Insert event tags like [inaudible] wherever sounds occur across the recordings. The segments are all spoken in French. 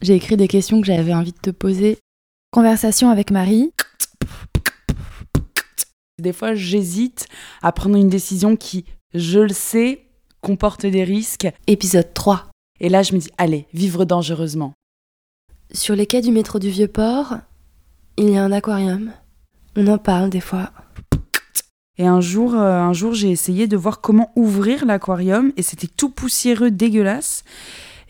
J'ai écrit des questions que j'avais envie de te poser. Conversation avec Marie. Des fois, j'hésite à prendre une décision qui, je le sais, comporte des risques. Épisode 3. Et là, je me dis, allez, vivre dangereusement. Sur les quais du métro du Vieux-Port, il y a un aquarium. On en parle des fois. Et un jour, euh, un jour j'ai essayé de voir comment ouvrir l'aquarium et c'était tout poussiéreux, dégueulasse.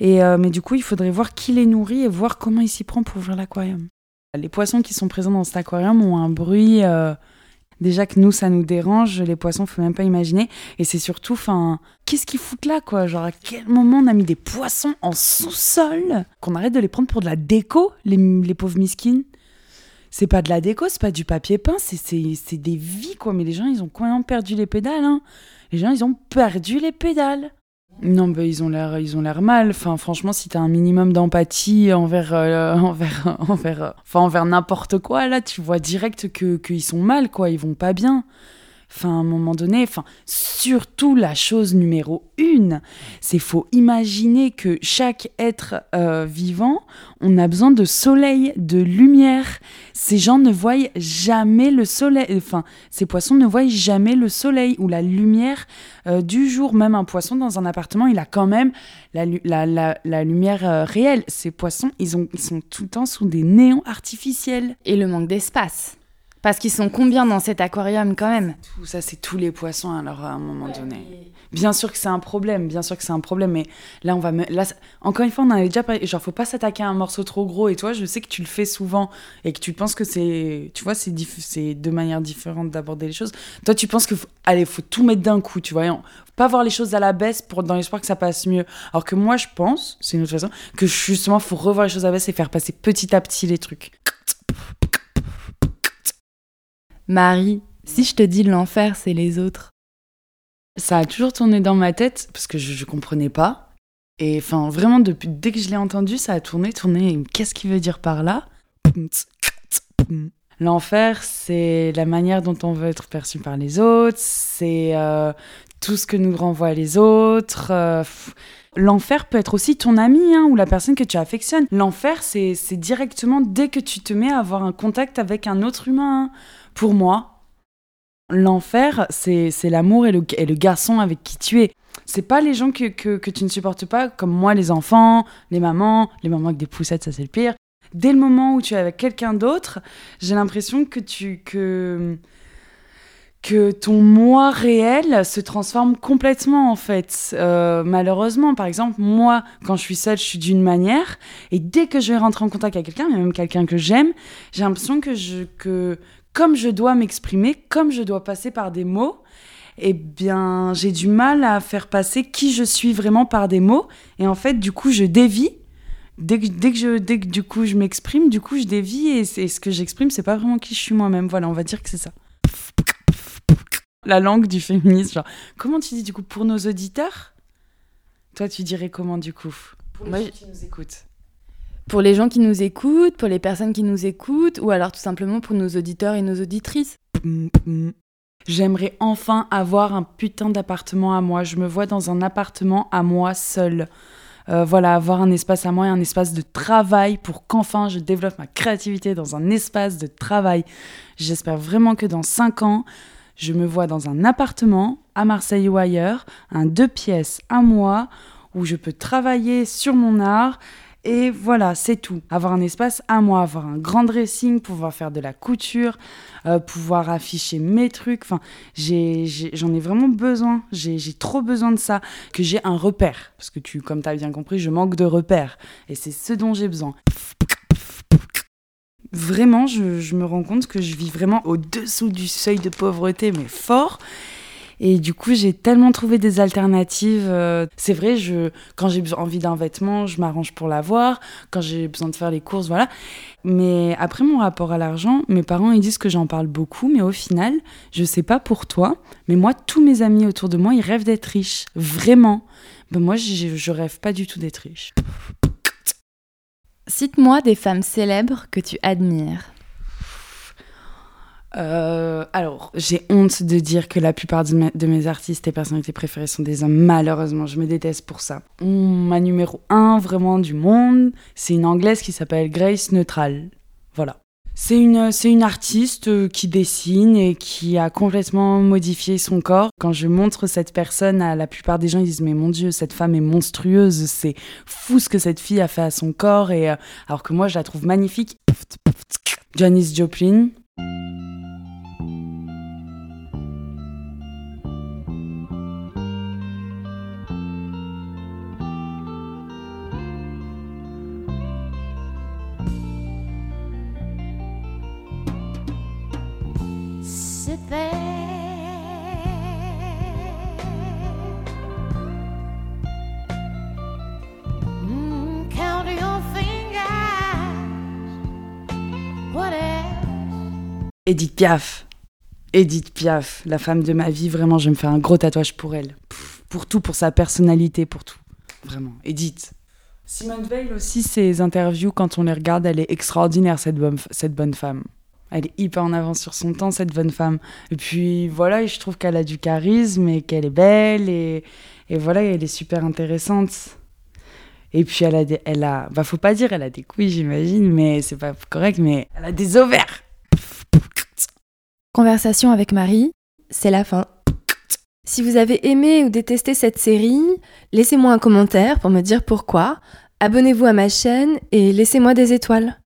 Euh, mais du coup, il faudrait voir qui les nourrit et voir comment il s'y prend pour ouvrir l'aquarium. Les poissons qui sont présents dans cet aquarium ont un bruit. euh, déjà que nous, ça nous dérange. Les poissons, faut même pas imaginer. Et c'est surtout, enfin, qu'est-ce qu'ils foutent là, quoi? Genre, à quel moment on a mis des poissons en sous-sol? Qu'on arrête de les prendre pour de la déco, les, pauvres miskines c'est pas de la déco, c'est pas du papier peint, c'est- des vies, quoi. Mais les gens, ils ont complètement perdu les pédales, hein. Les gens, ils ont perdu les pédales. Non, bah, ils ont l'air, ils ont l'air mal. Enfin, franchement, si t'as un minimum d'empathie envers, euh, [laughs] envers, envers, enfin, envers n'importe quoi, là, tu vois direct que qu'ils sont mal, quoi. Ils vont pas bien. Enfin, à un moment donné, enfin, surtout la chose numéro une, c'est faut imaginer que chaque être euh, vivant, on a besoin de soleil, de lumière. Ces gens ne voient jamais le soleil, enfin, ces poissons ne voient jamais le soleil ou la lumière euh, du jour. Même un poisson dans un appartement, il a quand même la, lu- la, la, la lumière euh, réelle. Ces poissons, ils, ils sont tout le temps sous des néons artificiels. Et le manque d'espace. Parce qu'ils sont combien dans cet aquarium quand même Tout ça, c'est tous les poissons, alors à un moment donné. Bien sûr que c'est un problème, bien sûr que c'est un problème, mais là, on va me... là, encore une fois, on en avait déjà parlé. Genre, faut pas s'attaquer à un morceau trop gros. Et toi, je sais que tu le fais souvent et que tu penses que c'est, tu vois, c'est diff- c'est deux manières différentes d'aborder les choses. Toi, tu penses que, faut... allez, faut tout mettre d'un coup, tu vois. et on- Faut pas voir les choses à la baisse pour dans l'espoir que ça passe mieux. Alors que moi, je pense, c'est une autre façon, que justement, faut revoir les choses à la baisse et faire passer petit à petit les trucs. Marie, si je te dis l'enfer, c'est les autres. ça a toujours tourné dans ma tête parce que je, je comprenais pas. Et enfin, vraiment, depuis dès que je l'ai entendu, ça a tourné, tourné. Qu'est-ce qu'il veut dire par là? L'enfer, c'est la manière dont on veut être perçu par les autres, c'est euh, tout ce que nous renvoient les autres. euh. L'enfer peut être aussi ton ami hein, ou la personne que tu affectionnes. L'enfer, c'est directement dès que tu te mets à avoir un contact avec un autre humain. hein. Pour moi, l'enfer, c'est c'est l'amour et le, et le garçon avec qui tu es. C'est pas les gens que, que, que tu ne supportes pas, comme moi, les enfants, les mamans, les mamans avec des poussettes, ça c'est le pire. Dès le moment où tu es avec quelqu'un d'autre, j'ai l'impression que tu que que ton moi réel se transforme complètement en fait. Euh, malheureusement, par exemple, moi, quand je suis seule, je suis d'une manière, et dès que je vais rentrer en contact avec quelqu'un, même quelqu'un que j'aime, j'ai l'impression que je que comme je dois m'exprimer, comme je dois passer par des mots, eh bien, j'ai du mal à faire passer qui je suis vraiment par des mots. Et en fait, du coup, je dévie. Dès que, dès que, je, dès que du coup, je m'exprime, du coup, je dévie. Et, c'est- ce que j'exprime, c'est pas vraiment qui je suis moi-même. Voilà, on va dire que c'est ça. La langue du féminisme. Genre, comment tu dis, du coup, pour nos auditeurs? Toi, tu dirais comment, du coup? Pour les Moi, gens qui nous écoutent. Pour les gens qui nous écoutent, pour les personnes qui nous écoutent, ou alors tout simplement pour nos auditeurs et nos auditrices? J'aimerais enfin avoir un putain d'appartement à moi. Je me vois dans un appartement à moi seule. Euh, voilà, avoir un espace à moi et un espace de travail pour qu'enfin je développe ma créativité dans un espace de travail. J'espère vraiment que dans 5 ans, je me vois dans un appartement à Marseille ou ailleurs, un deux pièces à moi, où je peux travailler sur mon art. Et voilà, c'est tout. Avoir un espace à moi, avoir un grand dressing, pouvoir faire de la couture, euh, pouvoir afficher mes trucs. Enfin, j'en ai, vraiment besoin. J'ai j'ai trop besoin de ça. Que j'ai un repère. Parce que, tu, comme tu as bien compris, je manque de repères. Et c'est ce dont j'ai besoin. Vraiment, je, me rends compte que je vis vraiment au-dessous du seuil de pauvreté, mais fort. Et du coup, j'ai tellement trouvé des alternatives. euh, c'est vrai, je, quand j'ai envie d'un vêtement, je m'arrange pour l'avoir. Quand j'ai besoin de faire les courses, voilà. Mais après mon rapport à l'argent, mes parents ils disent que j'en parle beaucoup, mais au final, je sais pas pour toi, mais moi, tous mes amis autour de moi, ils rêvent d'être riches, vraiment. Ben moi, je, je rêve pas du tout d'être riche. Cite-moi des femmes célèbres que tu admires. Euh, alors, j'ai honte de dire que la plupart de mes, artistes et personnalités préférées sont des hommes. Malheureusement, je me déteste pour ça. Ma numéro 1 vraiment du monde, c'est une anglaise qui s'appelle Grace Neutral. C'est une, c'est une artiste euh, qui dessine et qui a complètement modifié son corps. Quand je montre cette personne à la plupart des gens, ils disent mais mon dieu, cette femme est monstrueuse, c'est fou ce que cette fille a fait à son corps. Et euh, alors que moi, je la trouve magnifique. Janis Joplin. There. Mm? Edith Piaf. Edith Piaf, la femme de ma vie, vraiment, je vais me faire un gros tatouage pour elle. Pour tout, pour sa personnalité, pour tout. Vraiment, Edith. Simone Veil aussi, ses interviews, quand on les regarde, elle est extraordinaire, cette bonne femme. Elle est hyper en avance sur son temps, cette bonne femme. Et puis voilà, je trouve qu'elle a du charisme et qu'elle est belle et, et voilà, elle est super intéressante. Et puis elle a des, elle a, bah faut pas dire, elle a des couilles, j'imagine, mais c'est pas correct, mais elle a des ovaires. Conversation avec Marie, c'est la fin. Si vous avez aimé ou détesté cette série, laissez-moi un commentaire pour me dire pourquoi. Abonnez-vous à ma chaîne et laissez-moi des étoiles.